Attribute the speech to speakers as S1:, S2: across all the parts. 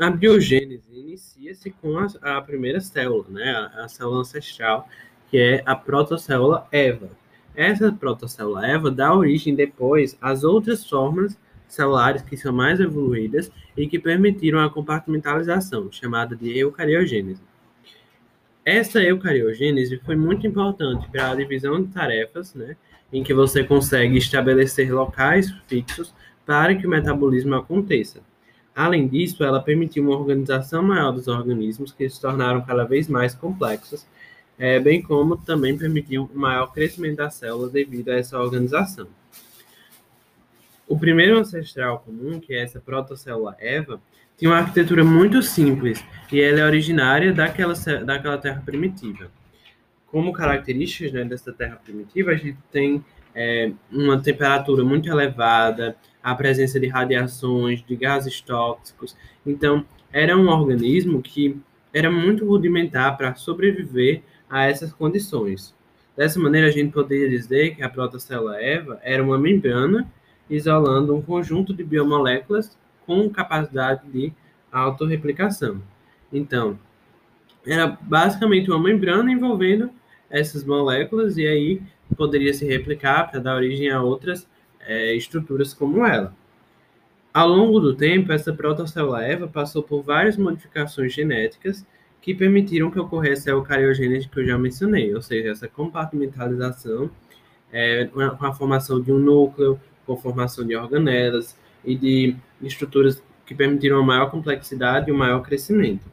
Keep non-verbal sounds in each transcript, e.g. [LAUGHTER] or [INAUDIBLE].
S1: a biogênese inicia-se com a, a, primeira célula, né, a, a, célula ancestral, que é a protocélula Eva. Essa protocélula Eva dá origem depois às outras formas celulares que são mais evoluídas e que permitiram a compartimentalização, chamada de eucariogênese. Essa eucariogênese foi muito importante para a divisão de tarefas, né, em que você consegue estabelecer locais fixos para que o metabolismo aconteça. Além disso, ela permitiu uma organização maior dos organismos, que se tornaram cada vez mais complexos, é, bem como também permitiu um maior crescimento das células devido a essa organização. O primeiro ancestral comum, que é essa protocélula Eva, tem uma arquitetura muito simples e ela é originária daquela, daquela terra primitiva. Como características né, dessa terra primitiva, a gente tem é, uma temperatura muito elevada, a presença de radiações, de gases tóxicos. Então, era um organismo que era muito rudimentar para sobreviver a essas condições. Dessa maneira, a gente poderia dizer que a protocélula Eva era uma membrana isolando um conjunto de biomoléculas com capacidade de autorreplicação. Então, era basicamente uma membrana envolvendo essas moléculas e aí poderia se replicar para dar origem a outras é, estruturas como ela. Ao longo do tempo, essa protocélula Eva passou por várias modificações genéticas que permitiram que ocorresse a eucariogênese que eu já mencionei, ou seja, essa compartimentalização é, com a formação de um núcleo, com a formação de organelas, e de estruturas que permitiram uma maior complexidade e um maior crescimento.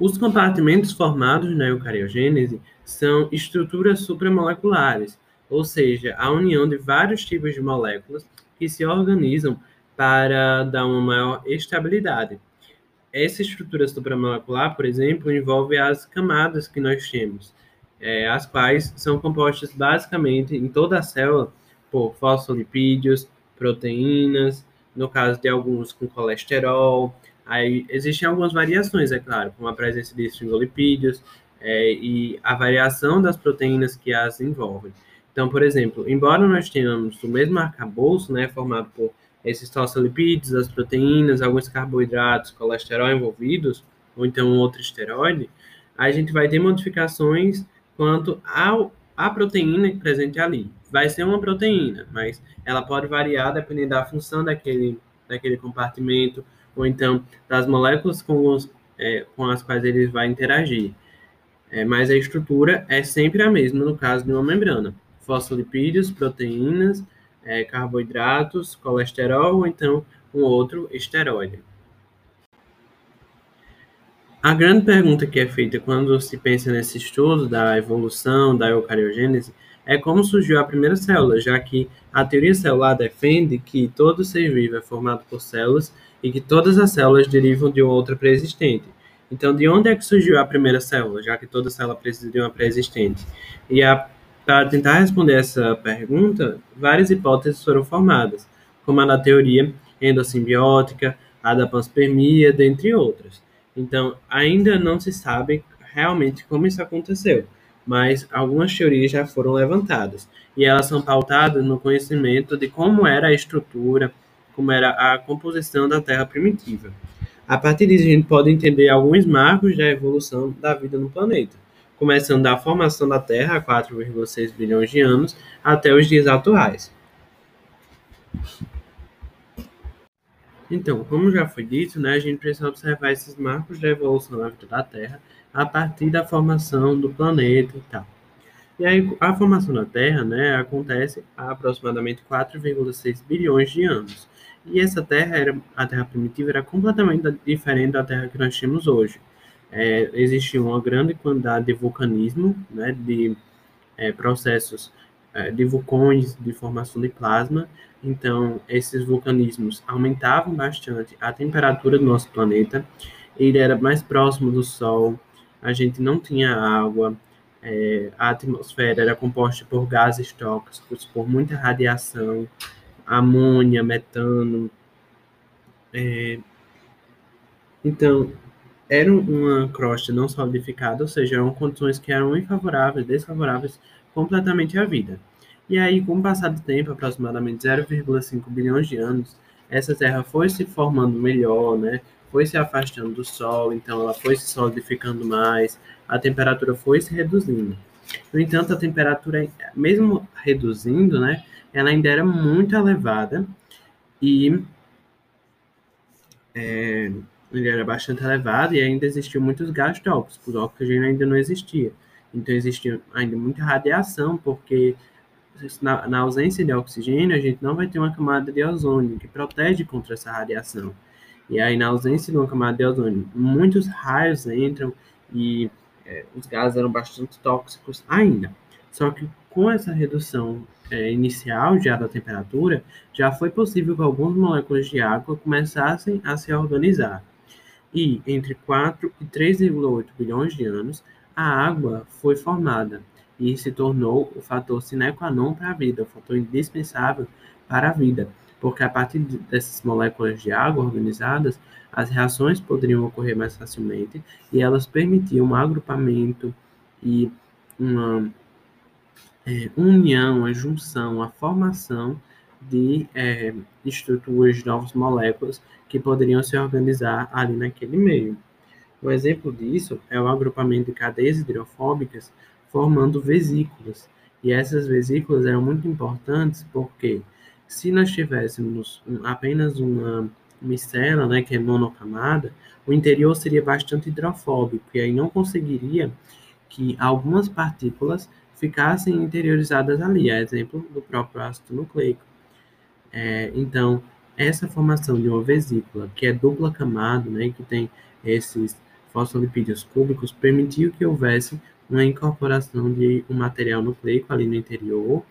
S1: Os compartimentos formados na eucariogênese são estruturas supramoleculares, ou seja, a união de vários tipos de moléculas que se organizam para dar uma maior estabilidade. Essa estrutura supramolecular, por exemplo, envolve as camadas que nós temos, é, as quais são compostas basicamente em toda a célula por fosfolipídios, proteínas, no caso de alguns com colesterol. Aí existem algumas variações, é claro, com a presença de fosfolipídios é, e a variação das proteínas que as envolvem. Então, por exemplo, embora nós tenhamos o mesmo arcabouço, né, formado por esses fosfolipídios, as proteínas, alguns carboidratos, colesterol envolvidos, ou então outro esteroide, a gente vai ter modificações quanto ao, à proteína presente ali vai ser uma proteína, mas ela pode variar dependendo da função daquele, daquele compartimento, ou então das moléculas com, os, é, com as quais ele vai interagir. É, mas a estrutura é sempre a mesma no caso de uma membrana. Fosfolipídios, proteínas, é, carboidratos, colesterol, ou então um outro esteroide. A grande pergunta que é feita quando se pensa nesse estudo da evolução da eucariogênese é como surgiu a primeira célula, já que a teoria celular defende que todo ser vivo é formado por células e que todas as células derivam de outra pré-existente. Então, de onde é que surgiu a primeira célula, já que toda célula precisa de uma pré-existente? E para tentar responder essa pergunta, várias hipóteses foram formadas, como a da teoria endossimbiótica, a da panspermia, dentre outras. Então, ainda não se sabe realmente como isso aconteceu mas algumas teorias já foram levantadas e elas são pautadas no conhecimento de como era a estrutura, como era a composição da Terra primitiva. A partir disso, a gente pode entender alguns marcos da evolução da vida no planeta, começando da formação da Terra há 4,6 bilhões de anos até os dias atuais. Então, como já foi dito, né, a gente precisa observar esses marcos da evolução da vida da Terra a partir da formação do planeta e tal. E aí, a formação da Terra né, acontece há aproximadamente 4,6 bilhões de anos. E essa Terra, era, a Terra primitiva, era completamente diferente da Terra que nós temos hoje. É, existia uma grande quantidade de vulcanismo, né, de é, processos é, de vulcões, de formação de plasma. Então, esses vulcanismos aumentavam bastante a temperatura do nosso planeta. Ele era mais próximo do Sol, a gente não tinha água, é, a atmosfera era composta por gases tóxicos, por muita radiação, amônia, metano. É, então, era uma crosta não solidificada, ou seja, eram condições que eram infavoráveis, desfavoráveis completamente à vida. E aí, com o passar do tempo, aproximadamente 0,5 bilhões de anos, essa Terra foi se formando melhor, né? Foi se afastando do Sol, então ela foi se solidificando mais, a temperatura foi se reduzindo. No entanto, a temperatura, mesmo reduzindo, né, ela ainda era muito elevada e é, era bastante elevado e ainda existiam muitos gases tóxicos, o oxigênio ainda não existia. Então existia ainda muita radiação, porque na, na, ausência de oxigênio, a gente não vai ter uma camada de ozônio que protege contra essa radiação. E aí, na ausência de uma camada de ozônio, muitos raios entram e é, os gases eram bastante tóxicos ainda. Só que com essa redução é, inicial já da temperatura, já foi possível que algumas moléculas de água começassem a se organizar. E entre 4 e 3,8 bilhões de anos, a água foi formada e se tornou o fator sine qua non para a vida, o fator indispensável para a vida, porque a partir dessas moléculas de água organizadas, as reações poderiam ocorrer mais facilmente e elas permitiam um agrupamento e uma é, união, a junção, a formação de é, estruturas de novas moléculas que poderiam se organizar ali naquele meio. Um exemplo disso é o agrupamento de cadeias hidrofóbicas formando vesículas. E essas vesículas eram muito importantes porque se nós tivéssemos apenas uma micela, né, que é monocamada, o interior seria bastante hidrofóbico e aí não conseguiria que algumas partículas ficassem interiorizadas ali, a exemplo do próprio ácido nucleico. É, então, essa formação de uma vesícula, que é dupla camada, né, que tem esses fosfolipídios cúbicos, permitiu que houvesse uma incorporação de um material nucleico ali no interior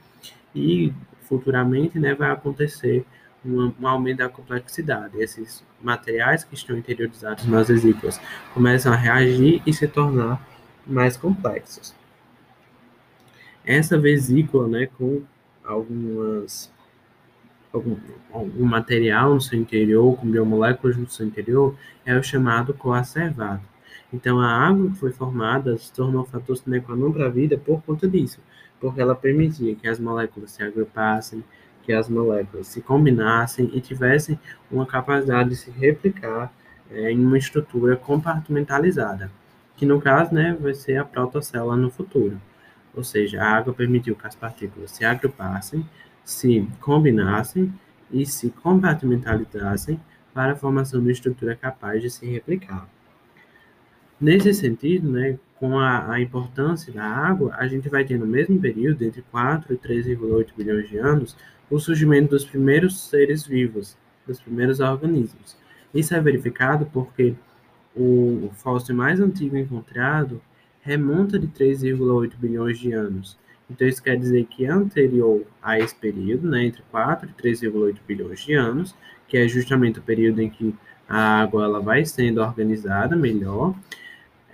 S1: e futuramente né, vai acontecer um, um aumento da complexidade. Esses materiais que estão interiorizados nas vesículas começam a reagir e se tornar mais complexos. Essa vesícula, né, com algumas algum, material no seu interior, com biomoléculas no seu interior, é o chamado coacervado. Então, a água que foi formada se tornou um fator sine qua non para a vida por conta disso, porque ela permitia que as moléculas se agrupassem, que as moléculas se combinassem e tivessem uma capacidade de se replicar é, em uma estrutura compartimentalizada, que no caso né, vai ser a protocélula no futuro. Ou seja, a água permitiu que as partículas se agrupassem, se combinassem e se compartimentalizassem para a formação de uma estrutura capaz de se replicar. Nesse sentido, né, com a, a, importância da água, a gente vai ter no mesmo período, entre 4 e 3,8 bilhões de anos, o surgimento dos primeiros seres vivos, dos primeiros organismos. Isso é verificado porque o fóssil mais antigo encontrado remonta de 3,8 bilhões de anos. Então, isso quer dizer que anterior a esse período, né, entre 4 e 3,8 bilhões de anos, que é justamente o período em que a água ela vai sendo organizada melhor,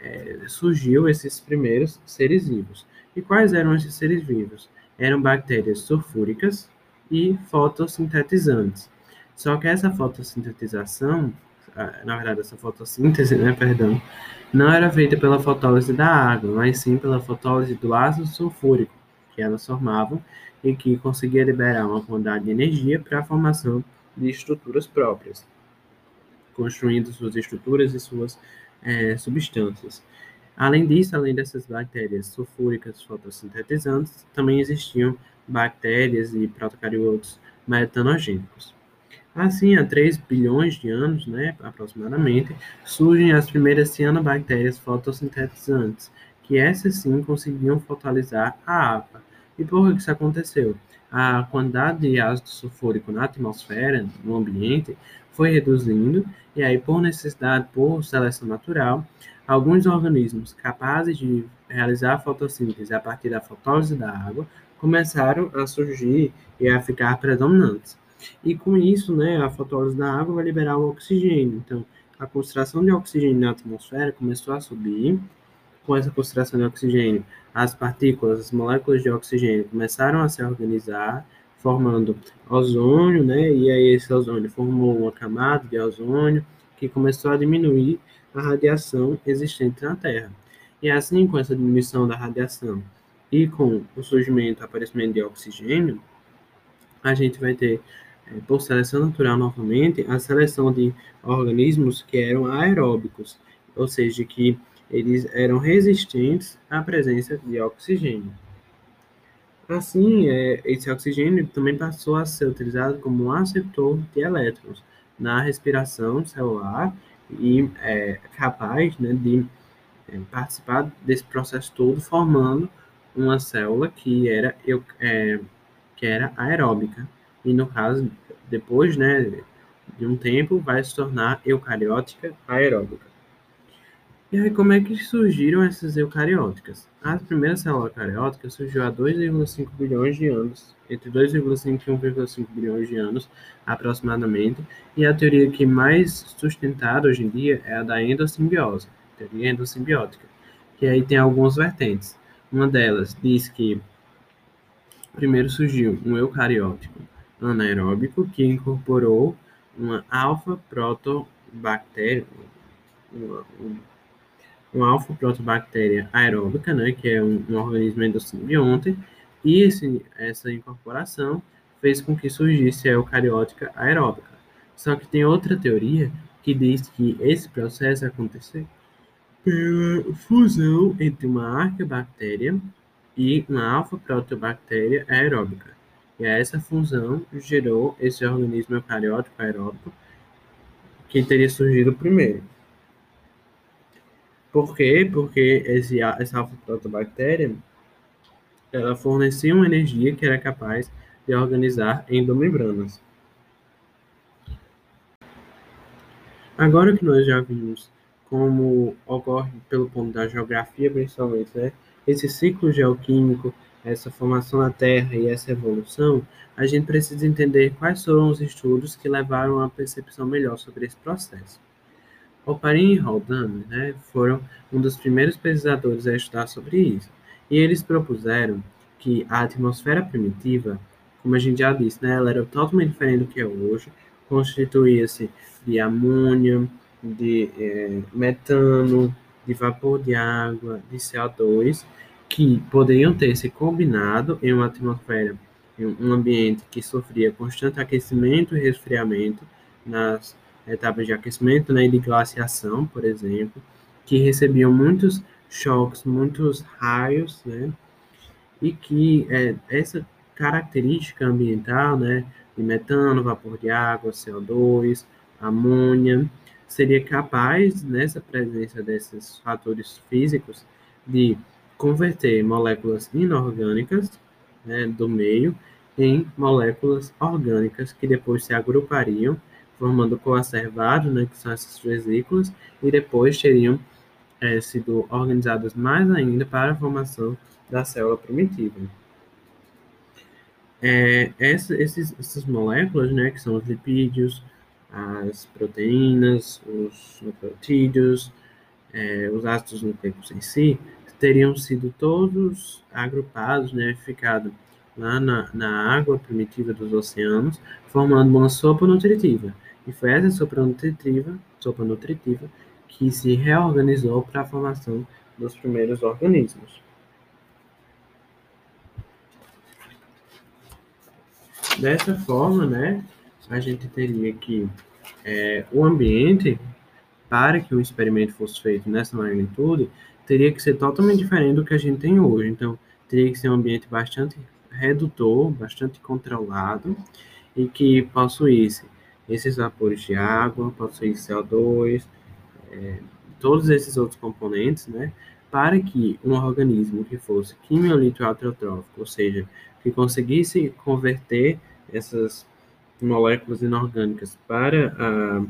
S1: é, surgiu esses primeiros seres vivos. E quais eram esses seres vivos? Eram bactérias sulfúricas e fotossintetizantes. Só que essa fotossintetização, na verdade, essa fotossíntese, né, perdão, não era feita pela fotólise da água, mas sim pela fotólise do ácido sulfúrico, que elas formavam e que conseguia liberar uma quantidade de energia para a formação de estruturas próprias, construindo suas estruturas e suas é, substâncias. Além disso, além dessas bactérias sulfúricas fotossintetizantes, também existiam bactérias e protocariotos metanogênicos. Assim, há 3 bilhões de anos, né, aproximadamente, surgem as primeiras cianobactérias fotossintetizantes, que essas sim conseguiam fotolizar a água. E por que isso aconteceu? A quantidade de ácido sulfúrico na atmosfera, no ambiente, foi reduzindo, e aí, por necessidade, por seleção natural, alguns organismos capazes de realizar a fotossíntese a partir da fotólise da água começaram a surgir e a ficar predominantes. E com isso, né, a fotólise da água vai liberar o oxigênio. Então, a concentração de oxigênio na atmosfera começou a subir. Com essa concentração de oxigênio, as partículas, as moléculas de oxigênio começaram a se organizar formando ozônio, né? E aí esse ozônio formou uma camada de ozônio que começou a diminuir a radiação existente na Terra. E assim, com essa diminuição da radiação e com o surgimento, aparecimento de oxigênio, a gente vai ter é, por seleção natural novamente, a seleção de organismos que eram aeróbicos, ou seja, que eles eram resistentes à presença de oxigênio. Assim, é, esse oxigênio também passou a ser utilizado como um aceptor de elétrons na respiração celular e é capaz né, de é, participar desse processo todo, formando uma célula que era, eu, é, que era aeróbica. E no caso, depois né, de um tempo, vai se tornar eucariótica aeróbica. E aí, como é que surgiram essas eucarióticas? A primeira célula eucariótica surgiu há 2,5 bilhões de anos, entre 2,5 e 1,5 bilhões de anos, aproximadamente, e a teoria que mais sustentada hoje em dia é a da endossimbiose, teoria endossimbiótica, que aí tem algumas vertentes. Uma delas diz que primeiro surgiu um eucariótico anaeróbico que incorporou uma alfa-protobactéria, uma, uma alfa-protobactéria aeróbica, né, que é um, um organismo endossimbiante, e esse, essa incorporação fez com que surgisse a eucariótica aeróbica. Só que tem outra teoria que diz que esse processo aconteceu pela fusão entre uma arqueobactéria e uma alfa-protobactéria aeróbica. E essa fusão gerou esse organismo eucariótico aeróbico que teria surgido primeiro. Por quê? Porque esse, essa alfa-protobactéria ela fornecia uma energia que era capaz de organizar endomembranas. Agora que nós já vimos como ocorre pelo ponto da geografia, principalmente, né, esse ciclo geoquímico, essa formação da Terra e essa evolução, a gente precisa entender quais foram os estudos que levaram a uma percepção melhor sobre esse processo. Oparin e Haldane né, foram um dos primeiros pesquisadores a estudar sobre isso, e eles propuseram que a atmosfera primitiva, como a gente já disse, né, ela era totalmente diferente do que é hoje, constituía-se de amônia, de é, metano, de vapor de água, de CO2, que poderiam ter se combinado em uma atmosfera, em um ambiente que sofria constante aquecimento e resfriamento nas etapas de aquecimento né, e de glaciação, por exemplo, que recebiam muitos choques, muitos raios, né, e que é, essa característica ambiental, né, de metano, vapor de água, CO2, amônia, seria capaz, nessa presença desses fatores físicos, de converter moléculas inorgânicas né, do meio em moléculas orgânicas que depois se agrupariam formando coacervado, né, que são essas vesículas, e depois teriam é, sido organizadas mais ainda para a formação da célula primitiva. É, esses, essas moléculas, né, que são os lipídios, as proteínas, os nucleotídeos, é, os ácidos nucleicos em si, teriam sido todos agrupados, né, ficado lá na, na água primitiva dos oceanos, formando uma sopa nutritiva. E foi essa sopa nutritiva, sopa nutritiva que se reorganizou para a formação dos primeiros organismos. Dessa forma, né, a gente teria que é, o ambiente, para que o experimento fosse feito nessa magnitude, teria que ser totalmente diferente do que a gente tem hoje. Então, teria que ser um ambiente bastante redutor, bastante controlado e que possuísse esses vapores de água, possuísse CO2, é, todos esses outros componentes, né, para que um organismo que fosse quimiolito autotrófico, ou seja, que conseguisse converter essas moléculas inorgânicas para a,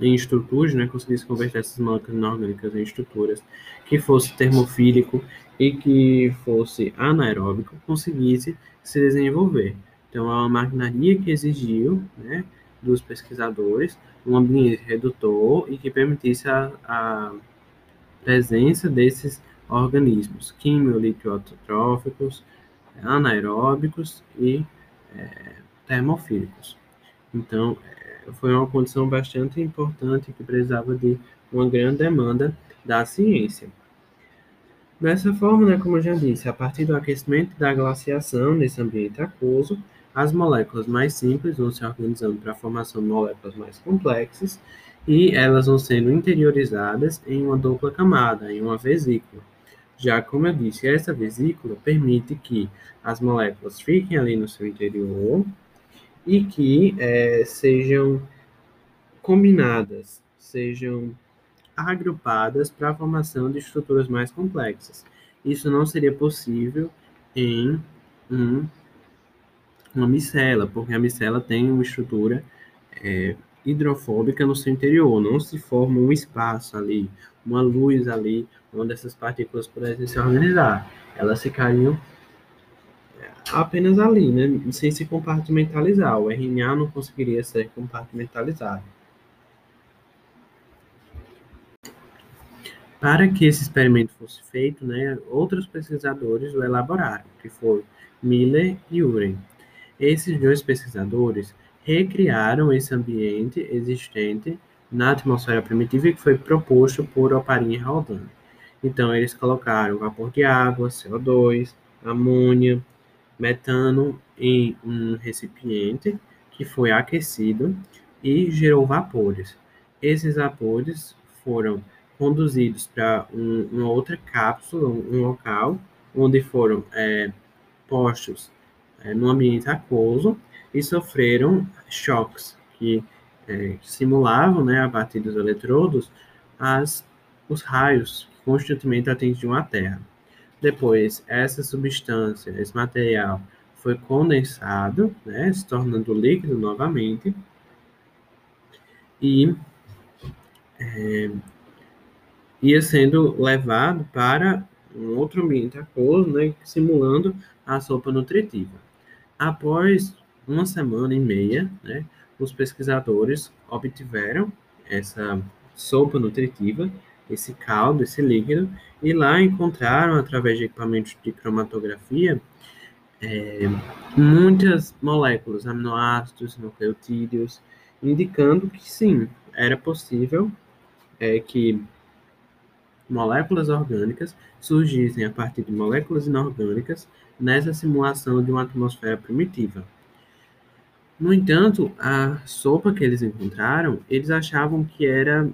S1: em estruturas, né, conseguisse converter essas moléculas inorgânicas em estruturas que fosse termofílico e que fosse anaeróbico, conseguisse se desenvolver. Então, é uma maquinaria que exigiu né, dos pesquisadores um ambiente redutor e que permitisse a, a presença desses organismos quimiolitotróficos, anaeróbicos e é, termofílicos. Então, é, foi uma condição bastante importante que precisava de uma grande demanda da ciência. Dessa forma, né, como eu já disse, a partir do aquecimento da glaciação nesse ambiente aquoso, as moléculas mais simples vão se organizando para a formação de moléculas mais complexas e elas vão sendo interiorizadas em uma dupla camada, em uma vesícula. Já como eu disse, essa vesícula permite que as moléculas fiquem ali no seu interior e que é, sejam combinadas, sejam agrupadas para a formação de estruturas mais complexas. Isso não seria possível em um, uma micela, porque a micela tem uma estrutura é, hidrofóbica no seu interior, não se forma um espaço ali, uma luz ali, onde essas partículas pudessem se organizar. Elas ficariam apenas ali, né, sem se compartimentalizar. O RNA não conseguiria ser compartimentalizado. Para que esse experimento fosse feito, né, outros pesquisadores o elaboraram, que foram Miller e Uren. Esses dois pesquisadores recriaram esse ambiente existente na atmosfera primitiva que foi proposto por Oparin e Haldane. Então, eles colocaram vapor de água, CO2, amônia, metano em um recipiente que foi aquecido e gerou vapores. Esses vapores foram conduzidos para um, uma outra cápsula, um, local, onde foram é, postos é, no ambiente aquoso e sofreram choques que é, simulavam, né, a partir dos eletrodos, as, os raios constantemente atingiam a Terra. Depois, essa substância, esse material, foi condensado, né, se tornando líquido novamente, e é, ia sendo levado para um outro ambiente aquoso, né, simulando a sopa nutritiva. Após uma semana e meia, né, os pesquisadores obtiveram essa sopa nutritiva, esse caldo, esse líquido, e lá encontraram, através de equipamentos de cromatografia, é, muitas moléculas, aminoácidos, nucleotídeos, indicando que sim, era possível é, que moléculas orgânicas surgissem a partir de moléculas inorgânicas nessa simulação de uma atmosfera primitiva. No entanto, a sopa que eles encontraram, eles achavam que era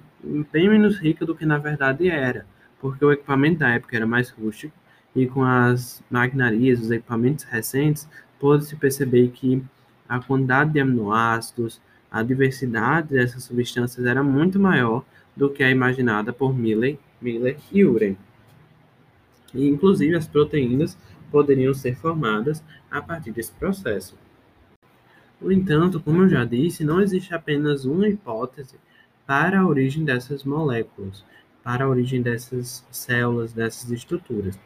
S1: bem menos rica do que na verdade era, porque o equipamento da época era mais rústico e com as maquinarias, os equipamentos recentes, pôde-se perceber que a quantidade de aminoácidos, a diversidade dessas substâncias era muito maior do que a imaginada por Miller Miller e Uren. E, inclusive, as proteínas poderiam ser formadas a partir desse processo. No entanto, como eu já disse, não existe apenas uma hipótese para a origem dessas moléculas, para a origem dessas células, dessas estruturas.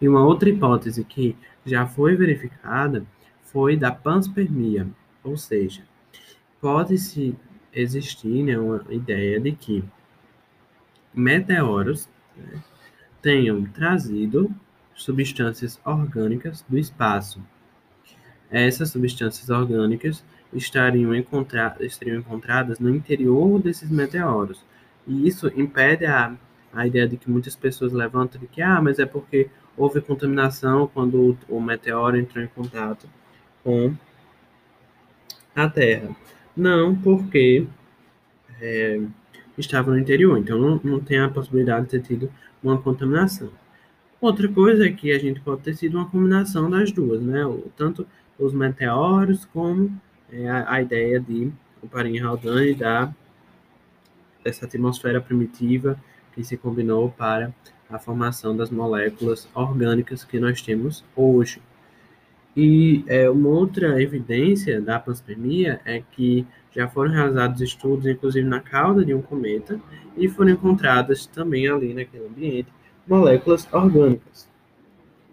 S1: E uma outra hipótese que já foi verificada foi da panspermia, ou seja, pode-se existir né, uma ideia de que meteoros né, tenham trazido substâncias orgânicas do espaço. Essas substâncias orgânicas estariam, encontra estariam encontradas no interior desses meteoros. E isso impede a, a ideia de que muitas pessoas levantam de que, ah, mas é porque houve contaminação quando o, o meteoro entrou em contato com a Terra. Não, porque é, estava no interior, então não, não tem a possibilidade de ter tido uma contaminação. Outra coisa é que a gente pode ter sido uma combinação das duas, né? Tanto os meteoros como é, a, a, ideia de o Parim Haldane da dessa atmosfera primitiva que se combinou para a formação das moléculas orgânicas que nós temos hoje. E é, uma outra evidência da panspermia é que já foram realizados estudos, inclusive na cauda de um cometa, e foram encontradas também ali naquele ambiente moléculas orgânicas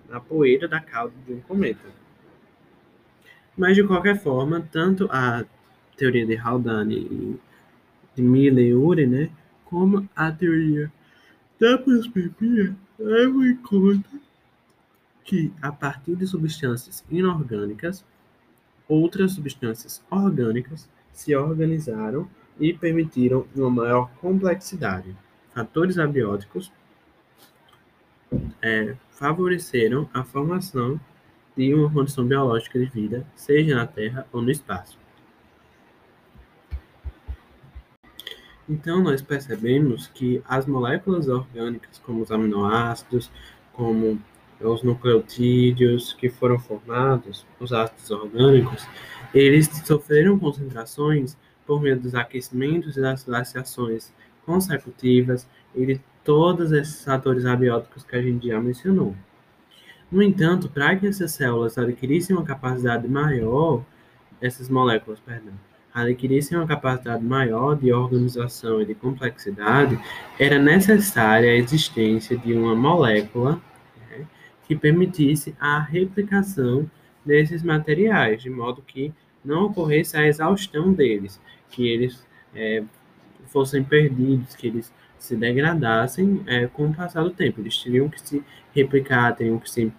S1: na poeira da cauda de um cometa. Mas, de qualquer forma, tanto a teoria de Haldane e de Miller e Urey, né, como a teoria da panspermia levam em conta que, a partir de substâncias inorgânicas, outras substâncias orgânicas se organizaram e permitiram uma maior complexidade. Fatores abióticos é, favoreceram a formação de uma condição biológica de vida, seja na Terra ou no espaço. Então, nós percebemos que as moléculas orgânicas, como os aminoácidos, como os nucleotídeos que foram formados, os ácidos orgânicos, eles sofreram concentrações por meio dos aquecimentos e das glaciações consecutivas todos esses fatores abióticos que a gente já mencionou. No entanto, para que essas células adquirissem uma capacidade maior, essas moléculas, perdão, adquirissem uma capacidade maior de organização e de complexidade, era necessária a existência de uma molécula né, que permitisse a replicação desses materiais, de modo que não ocorresse a exaustão deles, que eles é, fossem perdidos, que eles se degradassem é, com o passar do tempo. Eles teriam que se replicar, teriam que se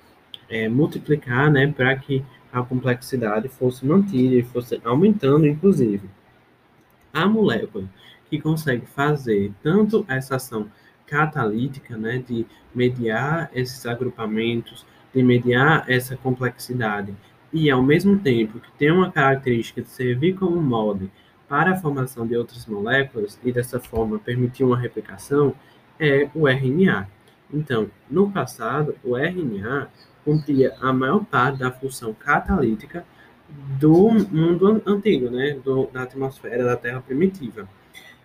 S1: é, multiplicar, né, para que a complexidade fosse mantida e fosse aumentando, inclusive. A molécula que consegue fazer tanto essa ação catalítica, né, de mediar esses agrupamentos, de mediar essa complexidade, e ao mesmo tempo que tem uma característica de servir como molde para a formação de outras moléculas e dessa forma permitir uma replicação, é o RNA. Então, no passado, o RNA cumpria a maior parte da função catalítica do mundo antigo, né, do, da atmosfera da Terra primitiva,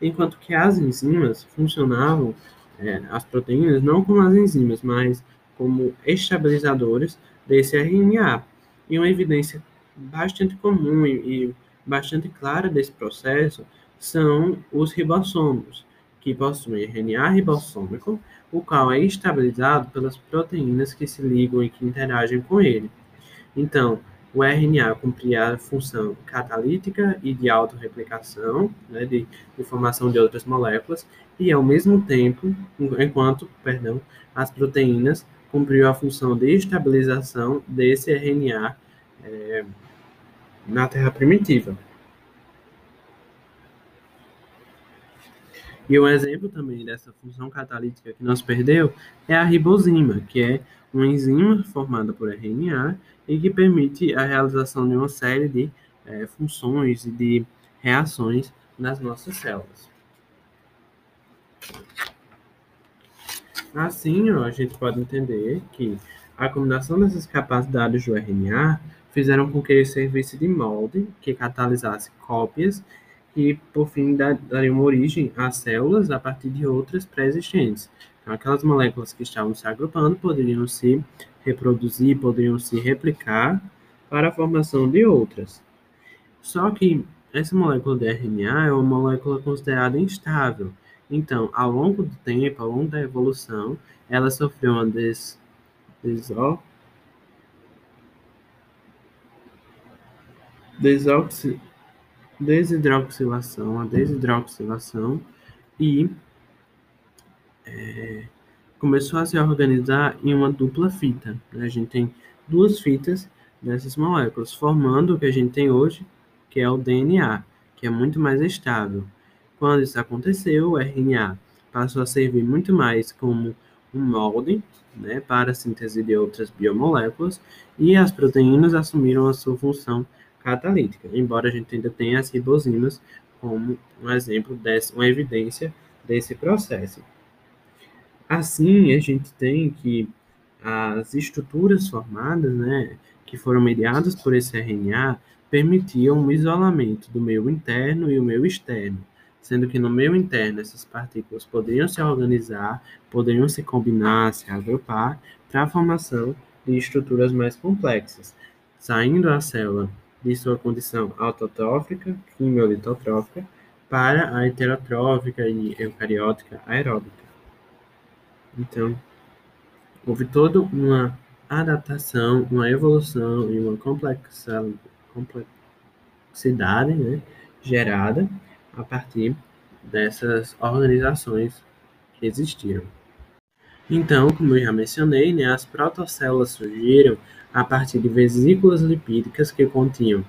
S1: enquanto que as enzimas funcionavam, é, as proteínas, não como as enzimas, mas como estabilizadores desse RNA. E uma evidência bastante comum e, e bastante clara desse processo são os ribossomos, que possuem RNA ribossômico, o qual é estabilizado pelas proteínas que se ligam e que interagem com ele. Então, o RNA cumpria a função catalítica e de autorreplicação, né, de, de formação de outras moléculas, e ao mesmo tempo, enquanto, perdão, as proteínas cumpriam a função de estabilização desse RNA é, na Terra primitiva. E um exemplo também dessa função catalítica que nós perdeu é a ribosima, que é uma enzima formada por RNA e que permite a realização de uma série de é, funções e de reações nas nossas células. Assim, ó, a gente pode entender que a combinação dessas capacidades do RNA fizeram com que ele servisse de molde que catalisasse cópias e, por fim, dariam origem a células a partir de outras pré-existentes. Então, aquelas moléculas que estavam se agrupando poderiam se reproduzir, poderiam se replicar para a formação de outras. Só que essa molécula de RNA é uma molécula considerada instável. Então, ao longo do tempo, ao longo da evolução, ela sofreu uma des, desó, desoxi, desidroxilação, a desidroxilação e é, começou a se organizar em uma dupla fita. Né? A gente tem duas fitas dessas moléculas, formando o que a gente tem hoje, que é o DNA, que é muito mais estável. Quando isso aconteceu, o RNA passou a servir muito mais como um molde né, para a síntese de outras biomoléculas e as proteínas assumiram a sua função catalítica, embora a gente ainda tenha as ribosinas como um exemplo, dessa, uma evidência desse processo. Assim, a gente tem que as estruturas formadas, né, que foram mediadas por esse RNA, permitiam o isolamento do meio interno e o meio externo, sendo que no meio interno essas partículas poderiam se organizar, poderiam se combinar, se agrupar para a formação de estruturas mais complexas, saindo a célula de sua condição autotrófica, quimiolitotrófica, para a heterotrófica e eucariótica aeróbica. Então, houve toda uma adaptação, uma evolução e uma complexidade né, gerada a partir dessas organizações que existiram. Então, como eu já mencionei, né, as protocélulas surgiram a partir de vesículas lipídicas que continham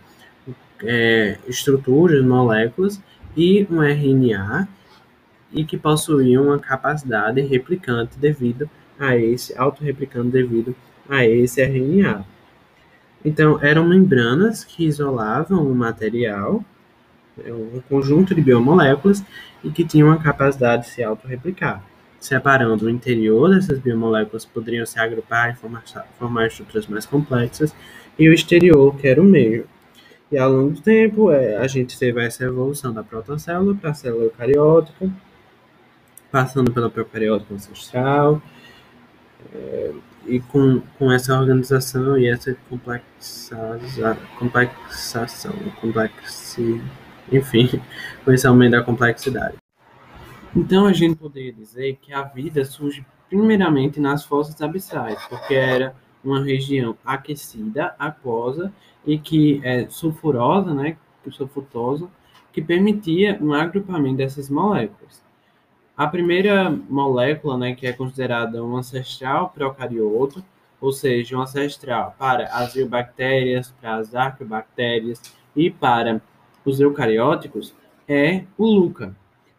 S1: é, estruturas, moléculas e um RNA e que possuíam uma capacidade replicante devido a esse autorreplicante devido a esse RNA. Então, eram membranas que isolavam o material, é um conjunto de biomoléculas, e que tinham a capacidade de se autorreplicar. Separando o interior dessas biomoléculas, poderiam se agrupar e formar, formar estruturas mais complexas, e o exterior, que era o meio. E ao longo do tempo, é, a gente teve essa evolução da protocélula para a célula eucariótica, passando pela procariótica ancestral, é, e com, com essa organização e essa complexa, complexação, complexi, enfim, [LAUGHS] com esse aumento da complexidade. Então a gente poderia dizer que a vida surge primeiramente nas fossas abissais, porque era uma região aquecida, aquosa e que é sulfurosa, né, sulfutosa, que permitia um agrupamento dessas moléculas. A primeira molécula, né, que é considerada um ancestral procarioto, ou seja, um ancestral para as eubactérias, para as arqueobactérias e para os eucarióticos, é o LUCA.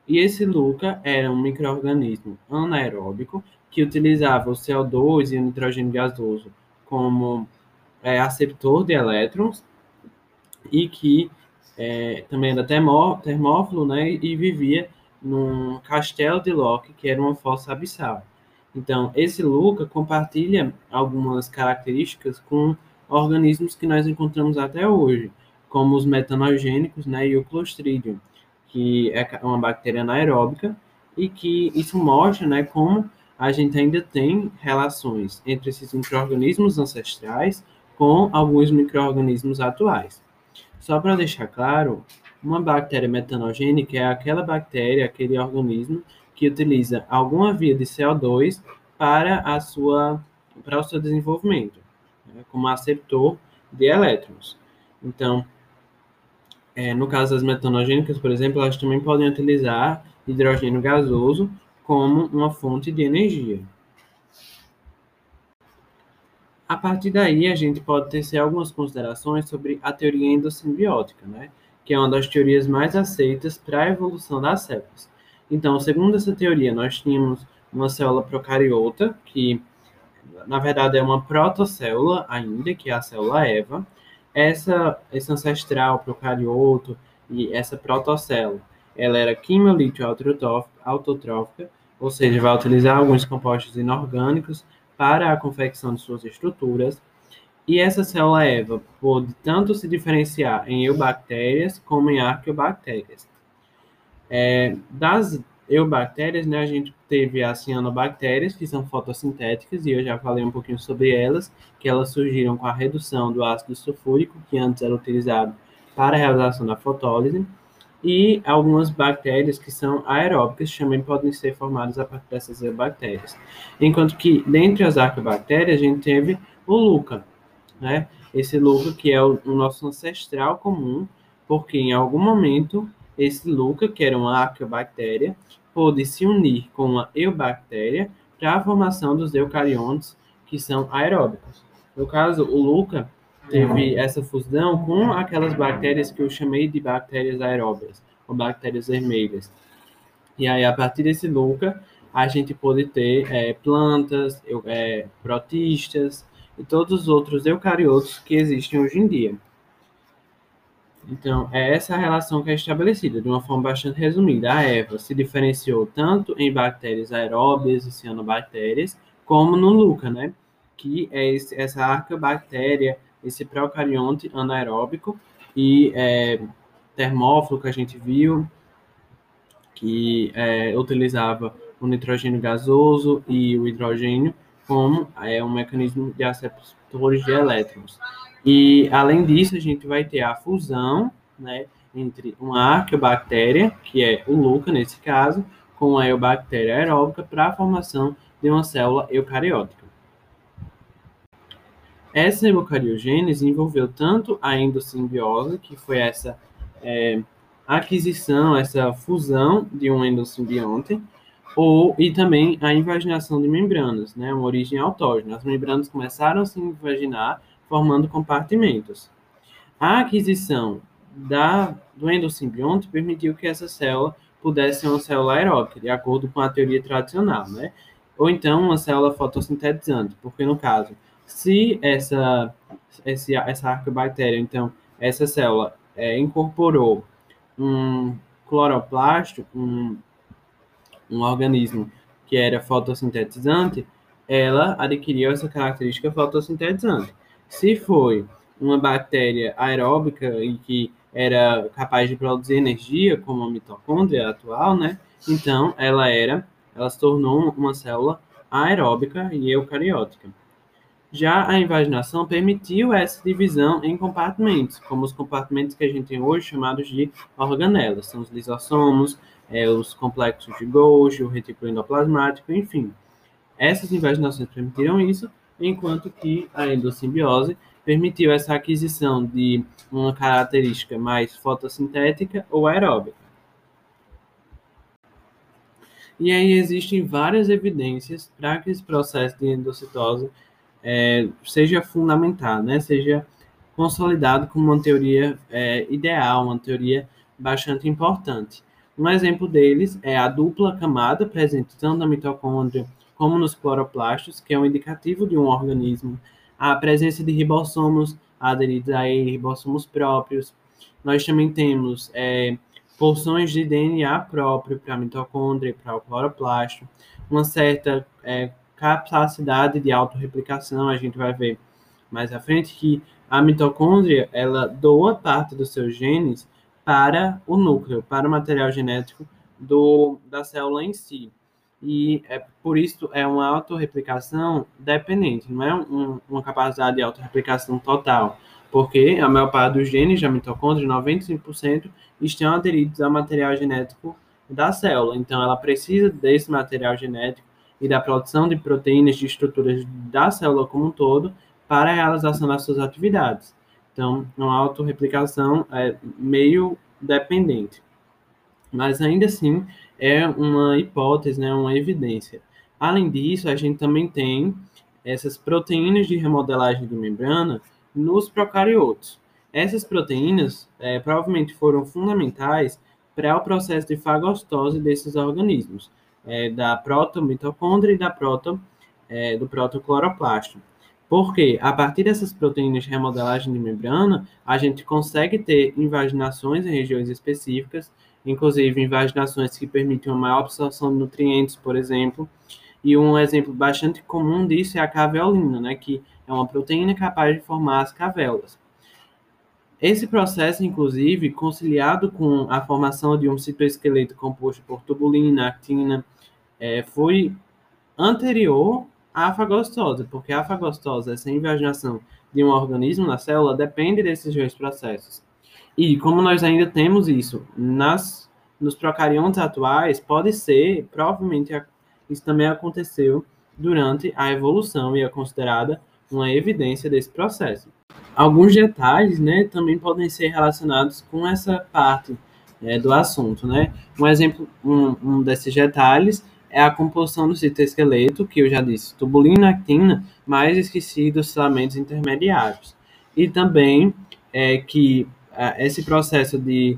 S1: E esse LUCA era um microorganismo anaeróbico que utilizava o CO2 e o nitrogênio gasoso como é, aceptor de elétrons e que é, também era termófilo né, e vivia num castelo de Locke, que era uma fossa abissal. Então, esse Luca compartilha algumas características com organismos que nós encontramos até hoje, como os metanogênicos né, e o Clostridium, que é uma bactéria anaeróbica, e que isso mostra né, como a gente ainda tem relações entre esses micro-organismos ancestrais com alguns micro-organismos atuais. Só para deixar claro, uma bactéria metanogênica é aquela bactéria, aquele organismo que utiliza alguma via de CO2 para, a sua, para o seu desenvolvimento, né, como aceptor de elétrons. Então, é, no caso das metanogênicas, por exemplo, elas também podem utilizar hidrogênio gasoso como uma fonte de energia. A partir daí, a gente pode tecer algumas considerações sobre a teoria endossimbiótica, né? que é uma das teorias mais aceitas para a evolução das células. Então, segundo essa teoria, nós tínhamos uma célula procariota, que na verdade é uma protocélula ainda, que é a célula Eva. Essa, esse ancestral procarioto e essa protocélula, ela era quimiolítio autotrófica, ou seja, vai utilizar alguns compostos inorgânicos para a confecção de suas estruturas, e essa célula EVA pode tanto se diferenciar em eubactérias como em arqueobactérias. É, das eubactérias, né, a gente teve as cianobactérias, que são fotossintéticas, e eu já falei um pouquinho sobre elas, que elas surgiram com a redução do ácido sulfúrico, que antes era utilizado para a realização da fotólise, e algumas bactérias que são aeróbicas também podem ser formadas a partir dessas eubactérias. Enquanto que, dentre as arqueobactérias, a gente teve o LUCA, né? Esse Luca que é o nosso ancestral comum, porque em algum momento esse Luca, que era uma arqueobactéria, pôde se unir com uma eubactéria para a formação dos eucariontes, que são aeróbicos. No caso, o Luca teve essa fusão com aquelas bactérias que eu chamei de bactérias aeróbias, ou bactérias vermelhas. E aí, a partir desse Luca, a gente pode ter é, plantas, é, protistas, e todos os outros eucariotos que existem hoje em dia. Então, é essa a relação que é estabelecida, de uma forma bastante resumida. A Eva se diferenciou tanto em bactérias aeróbias e cianobactérias, como no Luca, né? Que é esse, essa arqueobactéria, esse procarionte anaeróbico e é, termófilo que a gente viu, que é, utilizava o nitrogênio gasoso e o hidrogênio como é um mecanismo de aceptores de elétrons. E, além disso, a gente vai ter a fusão né, entre uma arqueobactéria, que é o LUCA nesse caso, com a eubactéria aeróbica para a formação de uma célula eucariótica. Essa eucariogênese envolveu tanto a endossimbiose, que foi essa é, aquisição, essa fusão de um endossimbionte, ou e também a invaginação de membranas, né, uma origem autógena. As membranas começaram a se invaginar, formando compartimentos. A aquisição da, do endossimbionte permitiu que essa célula pudesse ser uma célula aeróbica, de acordo com a teoria tradicional, né? Ou então uma célula fotossintetizante, porque no caso, Se essa, esse, essa arqueobactéria, então, essa célula é, incorporou um cloroplasto, um, um organismo que era fotossintetizante, ela adquiriu essa característica fotossintetizante. Se foi uma bactéria aeróbica e que era capaz de produzir energia, como a mitocôndria atual, né? Então, ela era, ela se tornou uma célula aeróbica e eucariótica. Já a invaginação permitiu essa divisão em compartimentos, como os compartimentos que a gente tem hoje chamados de organelas, são os lisossomos, é, os complexos de Golgi, o retículo endoplasmático, enfim. Essas invaginações permitiram isso, enquanto que a endossimbiose permitiu essa aquisição de uma característica mais fotossintética ou aeróbica. E aí existem várias evidências para que esse processo de endocitose é, seja fundamentado, né? seja consolidado como uma teoria é, ideal, uma teoria bastante importante. Um exemplo deles é a dupla camada presente tanto na mitocôndria como nos cloroplastos, que é um indicativo de um organismo, a presença de ribossomos aderidos a ele, ribossomos próprios. Nós também temos é, porções de DNA próprio para a mitocôndria e para o cloroplasto, uma certa é, capacidade de autorreplicação, a gente vai ver mais à frente que a mitocôndria, ela doa parte dos seus genes para o núcleo, para o material genético do, da célula em si. E é, por isso é uma autorreplicação dependente, não é um, uma capacidade de autorreplicação total, porque a maior parte dos genes da mitocôndria, 95%, estão aderidos ao material genético da célula. Então, ela precisa desse material genético e da produção de proteínas de estruturas da célula como um todo para a realização das suas atividades. Então, uma autorreplicação é meio dependente. Mas ainda assim, é uma hipótese, né, uma evidência. Além disso, a gente também tem essas proteínas de remodelagem de membrana nos procariotos. Essas proteínas é, provavelmente foram fundamentais para o processo de fagostose desses organismos é, da protomitocôndria e da proto, é, do protocloroplasto. Porque a partir dessas proteínas de remodelagem de membrana, a gente consegue ter invaginações em regiões específicas, inclusive invaginações que permitem uma maior absorção de nutrientes, por exemplo. E um exemplo bastante comum disso é a caveolina, né, que é uma proteína capaz de formar as caveolas. Esse processo, inclusive, conciliado com a formação de um citoesqueleto composto por tubulina, actina, é, foi anterior à fagostose, porque a fagostose, essa invaginação de um organismo na célula, depende desses dois processos. E como nós ainda temos isso nas, nos procariontes atuais, pode ser, provavelmente, isso também aconteceu durante a evolução e é considerada uma evidência desse processo. Alguns detalhes, né, também podem ser relacionados com essa parte é, do assunto, né? Um exemplo, um, um, desses detalhes é a composição do citoesqueleto, que eu já disse, tubulina, actina, mais esqueci dos filamentos intermediários. E também é que esse processo de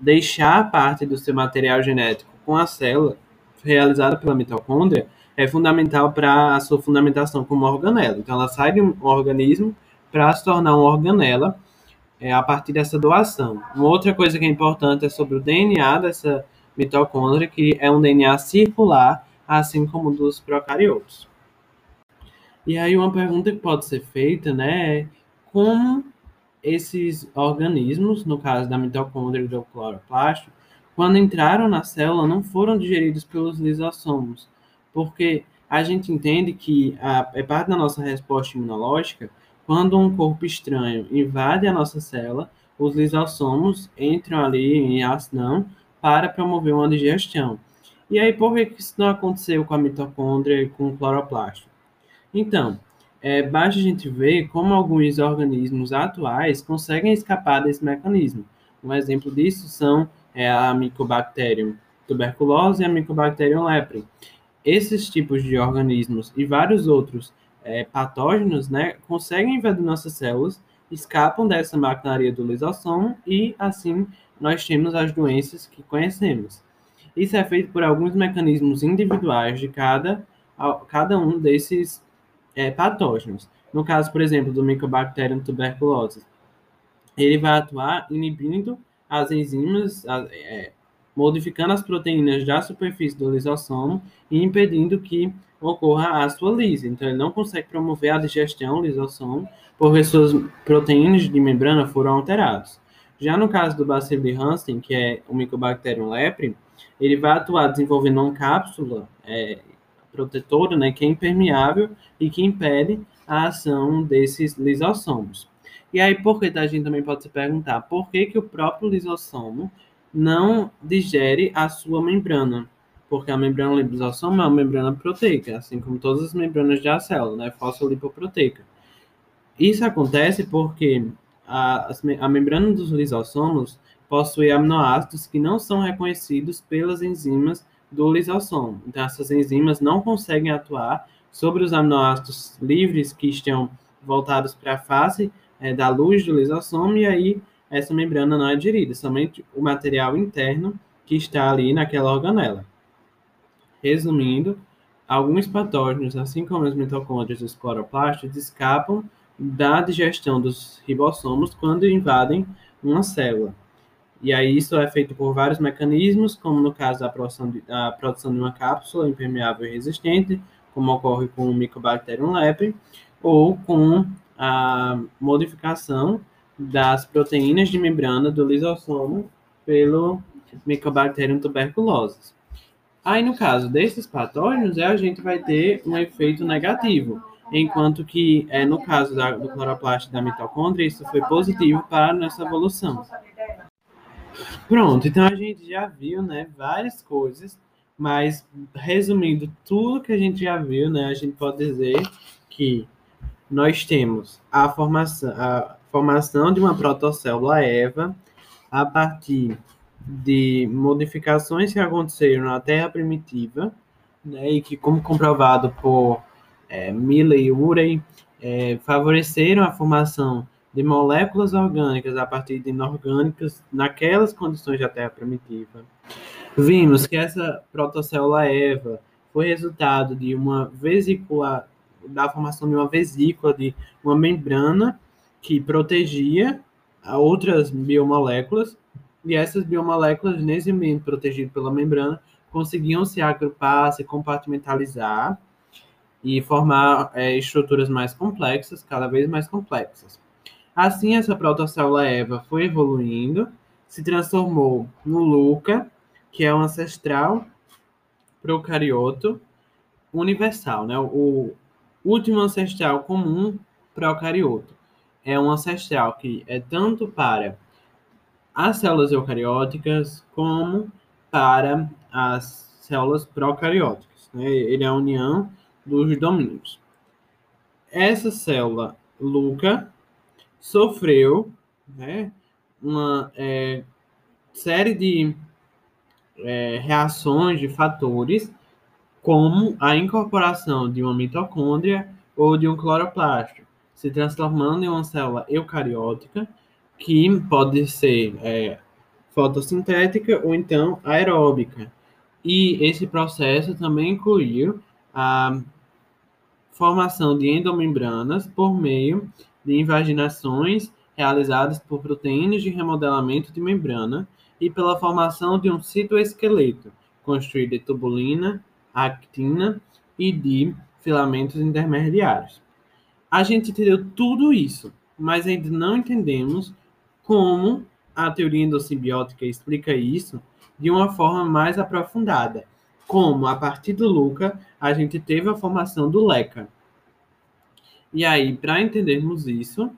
S1: deixar parte do seu material genético com a célula realizada pela mitocôndria é fundamental para a sua fundamentação como organela. Então, ela sai de um organismo para se tornar uma organela é, a partir dessa doação. Uma outra coisa que é importante é sobre o DNA dessa mitocôndria, que é um DNA circular, assim como dos procariotos. E aí uma pergunta que pode ser feita, né, é como esses organismos, no caso da mitocôndria e do cloroplasto, quando entraram na célula, não foram digeridos pelos lisossomos, porque a gente entende que a, é parte da nossa resposta imunológica quando um corpo estranho invade a nossa célula, os lisossomos entram ali em ação para promover uma digestão. E aí, por que isso não aconteceu com a mitocôndria e com o cloroplasto? Então, é, basta a gente ver como alguns organismos atuais conseguem escapar desse mecanismo. Um exemplo disso são é, a Mycobacterium tuberculose e a Mycobacterium leprae. Esses tipos de organismos e vários outros é, patógenos, né, conseguem invadir nossas células, escapam dessa maquinaria do lisossomo e, assim, nós temos as doenças que conhecemos. Isso é feito por alguns mecanismos individuais de cada, cada um desses é, patógenos. No caso, por exemplo, do Mycobacterium tuberculosis, ele vai atuar inibindo as enzimas, é, modificando as proteínas da superfície do lisossomo e impedindo que ocorra a sua lise. Então, ele não consegue promover a digestão lisossomo porque suas proteínas de membrana foram alteradas. Já no caso do bacilo de Hansen, que é o Mycobacterium lepre, ele vai atuar desenvolvendo uma cápsula é, protetora, né, que é impermeável e que impede a ação desses lisossomos. E aí, por que a gente também pode se perguntar por que, que o próprio lisossomo não digere a sua membrana? Porque a membrana lisossomo é uma membrana proteica, assim como todas as membranas da célula, né? Fosfolipoproteica. Isso acontece porque a, a membrana dos lisossomos possui aminoácidos que não são reconhecidos pelas enzimas do lisossomo. Então, essas enzimas não conseguem atuar sobre os aminoácidos livres que estão voltados para a face é, da luz do lisossomo e aí essa membrana não é aderida, somente o material interno que está ali naquela organela. Resumindo, alguns patógenos, assim como as mitocôndrias e os cloroplastos, escapam da digestão dos ribossomos quando invadem uma célula. E aí isso é feito por vários mecanismos, como no caso da produção de, da produção de uma cápsula impermeável e resistente, como ocorre com o Mycobacterium lepre, ou com a modificação das proteínas de membrana do lisossomo pelo Mycobacterium tuberculosis. Aí, no caso desses patógenos, a gente vai ter um efeito negativo, enquanto que, é, no caso da, do cloroplasto da mitocôndria, isso foi positivo para a nossa evolução. Pronto, então a gente já viu, né, várias coisas, mas resumindo tudo que a gente já viu, né, a gente pode dizer que nós temos a formação, a formação de uma protocélula EVA a partir de modificações que aconteceram na Terra primitiva, né, e que, como comprovado por é, Milley e Urey, é, favoreceram a formação de moléculas orgânicas a partir de inorgânicas naquelas condições da Terra primitiva. Vimos que essa protocélula EVA foi resultado de uma vesícula da formação de uma vesícula, de uma membrana que protegia outras biomoléculas, e essas biomoléculas, nesse ambiente protegido pela membrana, conseguiam se agrupar, se compartimentalizar e formar é, estruturas mais complexas, cada vez mais complexas. Assim, essa protocélula Eva foi evoluindo, se transformou no Luca, que é um ancestral procarioto universal, né? O, último ancestral comum procarioto. É um ancestral que é tanto para as células eucarióticas como para as células procarióticas. Né? Ele é a união dos domínios. Essa célula Luca sofreu né, uma é, série de é, reações, de fatores como a incorporação de uma mitocôndria ou de um cloroplasto, se transformando em uma célula eucariótica que pode ser é, fotossintética ou então aeróbica. E esse processo também incluiu a formação de endomembranas por meio de invaginações realizadas por proteínas de remodelamento de membrana e pela formação de um citoesqueleto, construído de tubulina, actina e de filamentos intermediários. A gente entendeu tudo isso, mas ainda não entendemos como a teoria endossimbiótica explica isso de uma forma mais aprofundada. Como, a partir do Luca, a gente teve a formação do Leca. E aí, para entendermos isso,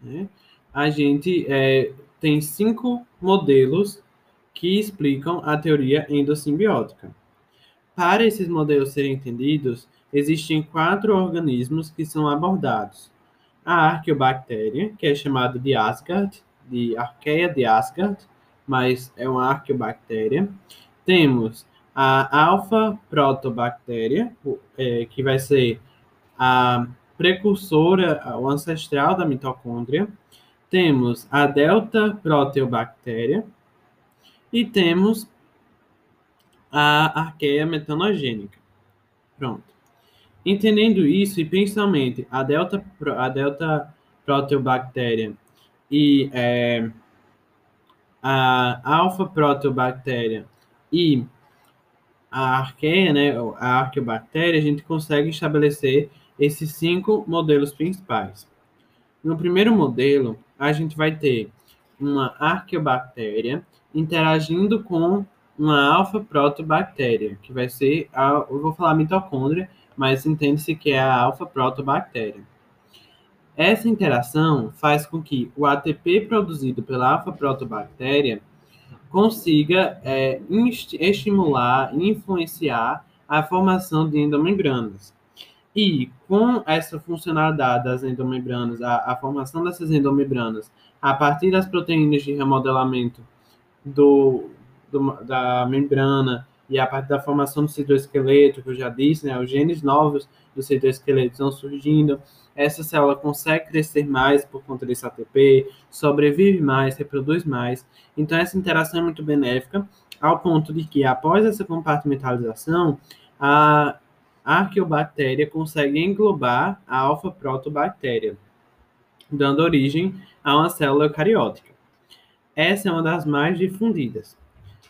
S1: né, a gente é, tem cinco modelos que explicam a teoria endossimbiótica. Para esses modelos serem entendidos, existem quatro organismos que são abordados. A arqueobactéria, que é chamada de Asgard, de Arqueia de Asgard, mas é uma arqueobactéria. Temos a alfa-protobactéria, é, que vai ser a precursora, o ancestral da mitocôndria. Temos a delta-proteobactéria. E temos a arqueia metanogênica. Pronto. Entendendo isso, e principalmente a delta, a delta proteobactéria e é, a alfa proteobactéria e a arqueia, né, a arqueobactéria, a gente consegue estabelecer esses cinco modelos principais. No primeiro modelo, a gente vai ter uma arqueobactéria interagindo com uma alfa-protobactéria, que vai ser, a, eu vou falar mitocôndria, mas entende-se que é a alfa-protobactéria. Essa interação faz com que o ATP produzido pela alfa-protobactéria consiga é, estimular e influenciar a formação de endomembranas. E com essa funcionalidade das endomembranas, a, a formação dessas endomembranas a partir das proteínas de remodelamento do, do, da membrana e a partir da formação do citoesqueleto, que eu já disse, né, os genes novos do citoesqueleto estão surgindo, essa célula consegue crescer mais por conta desse ATP, sobrevive mais, reproduz mais. Então, essa interação é muito benéfica, ao ponto de que, após essa compartimentalização, a arqueobactéria consegue englobar a alfa-protobactéria, dando origem a uma célula eucariótica. Essa é uma das mais difundidas.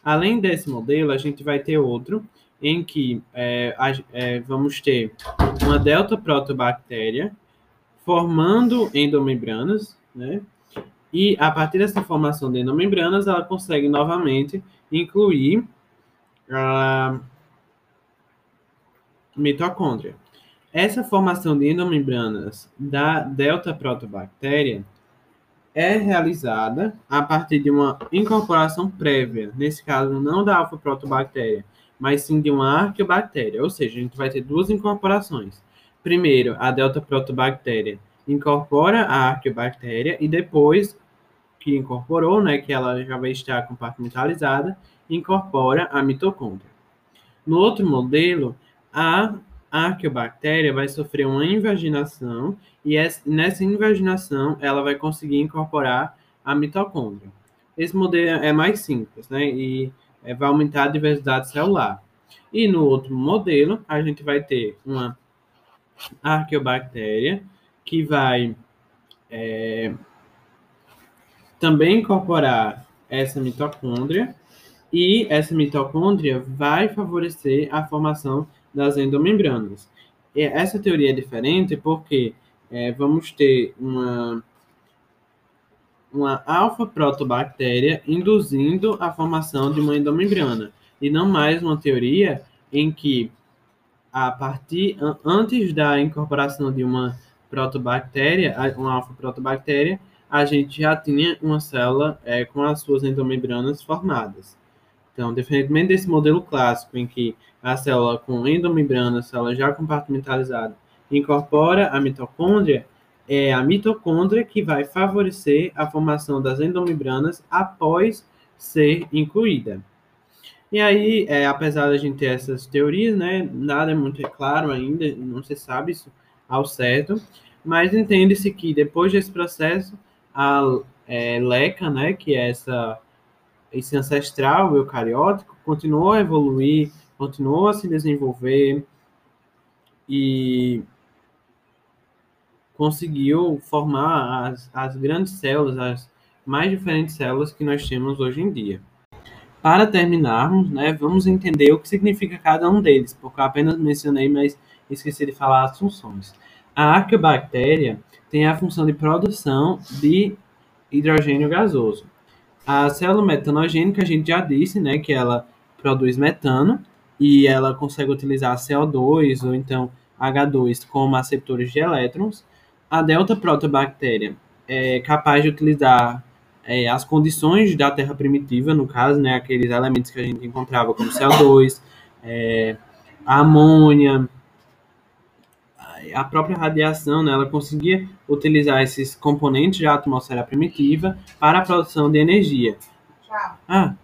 S1: Além desse modelo, a gente vai ter outro, em que é, é, vamos ter uma delta protobactéria formando endomembranas, né? E a partir dessa formação de endomembranas, ela consegue novamente incluir a mitocôndria. Essa formação de endomembranas da delta protobactéria é realizada a partir de uma incorporação prévia, nesse caso não da alfa-protobactéria, mas sim de uma arqueobactéria, ou seja, a gente vai ter duas incorporações. Primeiro, a delta-protobactéria incorpora a arqueobactéria e depois que incorporou, né, que ela já vai estar compartimentalizada, incorpora a mitocôndria. No outro modelo, a arqueobactéria vai sofrer uma invaginação e nessa invaginação ela vai conseguir incorporar a mitocôndria. Esse modelo é mais simples, né? E é, vai aumentar a diversidade celular. E no outro modelo, a gente vai ter uma arqueobactéria que vai é, também incorporar essa mitocôndria e essa mitocôndria vai favorecer a formação das endomembranas. E essa teoria é diferente porque é, vamos ter uma, uma alfa-protobactéria induzindo a formação de uma endomembrana, e não mais uma teoria em que, a partir antes da incorporação de uma protobactéria, uma alfa-protobactéria, a gente já tinha uma célula é, com as suas endomembranas formadas. Então, diferentemente desse modelo clássico, em que a célula com endomembrana, célula já compartimentalizada, incorpora a mitocôndria, é a mitocôndria que vai favorecer a formação das endomembranas após ser incluída. E aí, é, apesar da gente ter essas teorias, né, nada é muito claro ainda, não se sabe isso ao certo, mas entende-se que depois desse processo, a é, LECA, né, que é essa esse ancestral eucariótico continuou a evoluir, continuou a se desenvolver e conseguiu formar as, as grandes células, as mais diferentes células que nós temos hoje em dia. Para terminarmos, né, vamos entender o que significa cada um deles, porque eu apenas mencionei, mas esqueci de falar as funções. A arqueobactéria tem a função de produção de hidrogênio gasoso. A célula metanogênica, a gente já disse, né, que ela produz metano e ela consegue utilizar CO2 ou então H2 como aceptores de elétrons. A delta protobactéria é capaz de utilizar é, as condições da Terra primitiva, no caso, né, aqueles elementos que a gente encontrava como CO2, é, a amônia, a própria radiação, né, ela conseguia utilizar esses componentes da atmosfera primitiva para a produção de energia. Tchau. Ah.